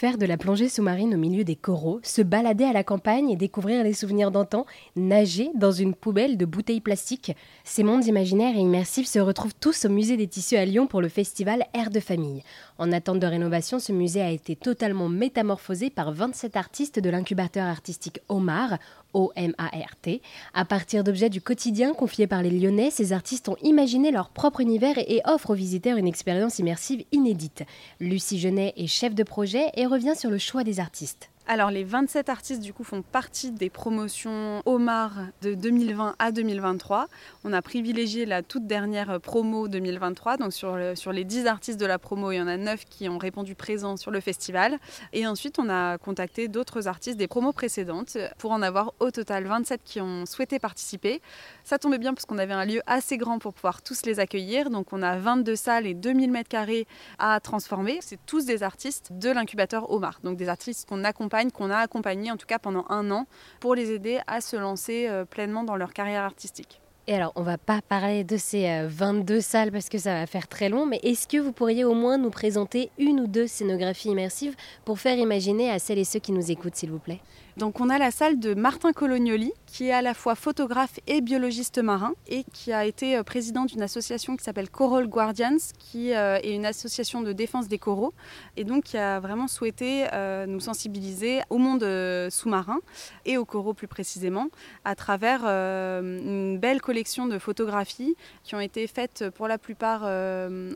Faire de la plongée sous-marine au milieu des coraux, se balader à la campagne et découvrir les souvenirs d'antan, nager dans une poubelle de bouteilles plastiques. Ces mondes imaginaires et immersifs se retrouvent tous au musée des tissus à Lyon pour le festival Air de famille. En attente de rénovation, ce musée a été totalement métamorphosé par 27 artistes de l'incubateur artistique Omar, O-M-A-R-T. À partir d'objets du quotidien confiés par les Lyonnais, ces artistes ont imaginé leur propre univers et offrent aux visiteurs une expérience immersive inédite. Lucie Genet est chef de projet et revient sur le choix des artistes. Alors les 27 artistes du coup font partie des promotions Omar de 2020 à 2023. On a privilégié la toute dernière promo 2023. Donc sur, sur les 10 artistes de la promo, il y en a 9 qui ont répondu présent sur le festival. Et ensuite on a contacté d'autres artistes des promos précédentes pour en avoir au total 27 qui ont souhaité participer. Ça tombait bien parce qu'on avait un lieu assez grand pour pouvoir tous les accueillir. Donc on a 22 salles et 2000 mètres carrés à transformer. C'est tous des artistes de l'incubateur Omar. Donc des artistes qu'on accompagne qu'on a accompagné en tout cas pendant un an pour les aider à se lancer euh, pleinement dans leur carrière artistique. Et alors, on va pas parler de ces 22 euh, salles parce que ça va faire très long, mais est-ce que vous pourriez au moins nous présenter une ou deux scénographies immersives pour faire imaginer à celles et ceux qui nous écoutent, s'il vous plaît? Donc on a la salle de Martin Colognoli, qui est à la fois photographe et biologiste marin, et qui a été euh, président d'une association qui s'appelle Coral Guardians, qui euh, est une association de défense des coraux, et donc qui a vraiment souhaité nous sensibiliser au monde sous-marin, et aux coraux plus précisément, à travers une belle de photographies qui ont été faites pour la plupart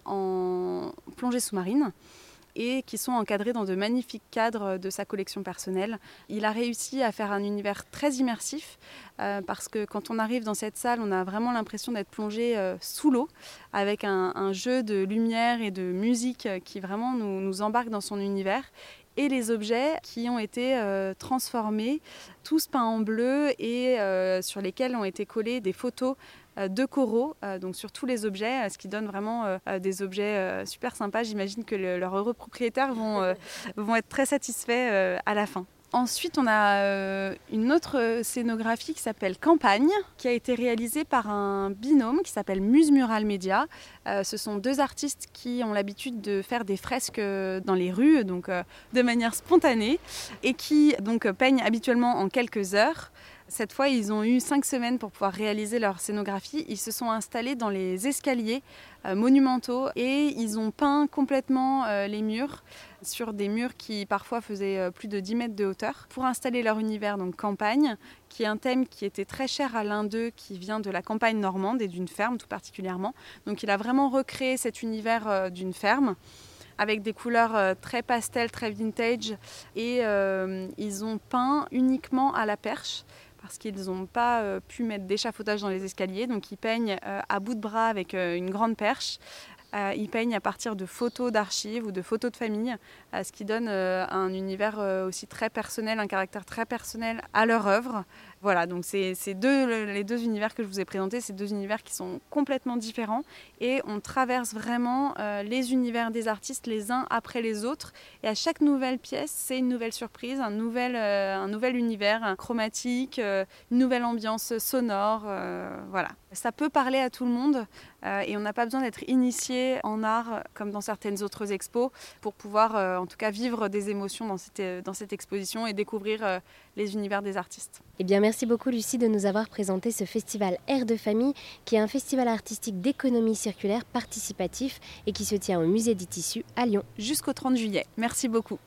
en plongée sous-marine et qui sont encadrés dans de magnifiques cadres de sa collection personnelle. Il a réussi à faire un univers très immersif euh, parce que quand on arrive dans cette salle, on a vraiment l'impression d'être plongé euh, sous l'eau avec un, jeu de lumière et de musique qui vraiment nous embarque dans son univers et les objets qui ont été euh, transformés, tous peints en bleu et sur lesquels ont été collées des photos euh, de coraux, euh, donc sur tous les objets, euh, ce qui donne vraiment des objets super sympas. J'imagine que leurs heureux propriétaires vont, vont être très satisfaits à la fin. Ensuite, on a une autre scénographie qui s'appelle Campagne, qui a été réalisée par un binôme qui s'appelle Muse Mural Media. ce sont deux artistes qui ont l'habitude de faire des fresques dans les rues, donc de manière spontanée, et qui donc peignent habituellement en quelques heures. Cette fois, ils ont eu cinq semaines pour pouvoir réaliser leur scénographie. Ils se sont installés dans les escaliers euh, monumentaux et ils ont peint complètement euh, les murs sur des murs qui parfois faisaient euh, plus de 10 mètres de hauteur pour installer leur univers, donc campagne, qui est un thème qui était très cher à l'un d'eux, qui vient de la campagne normande et d'une ferme tout particulièrement. Donc il a vraiment recréé cet univers d'une ferme avec des couleurs très pastel, très vintage. Et ils ont peint uniquement à la perche parce qu'ils n'ont pas euh, pu mettre d'échafaudage dans les escaliers. Donc ils peignent euh, à bout de bras avec euh, une grande perche. ils peignent à partir de photos d'archives ou de photos de famille, ce qui donne un univers aussi très personnel, un caractère très personnel à leur œuvre. Voilà, donc c'est deux, les deux univers que je vous ai présentés, c'est deux univers qui sont complètement différents et on traverse vraiment euh, les univers des artistes les uns après les autres. Et à chaque nouvelle pièce, c'est une nouvelle surprise, un nouvel, euh, un univers chromatique, euh, une nouvelle ambiance sonore. voilà, ça peut parler à tout le monde et on n'a pas besoin d'être initié en art comme dans certaines autres expos pour pouvoir en tout cas vivre des émotions dans cette, dans cette exposition et découvrir les univers des artistes. Eh bien, merci beaucoup Lucie de nous avoir présenté ce festival Air de famille qui est un festival artistique d'économie circulaire participatif et qui se tient au musée des tissus à Lyon. Jusqu'au 30 juillet. Merci beaucoup.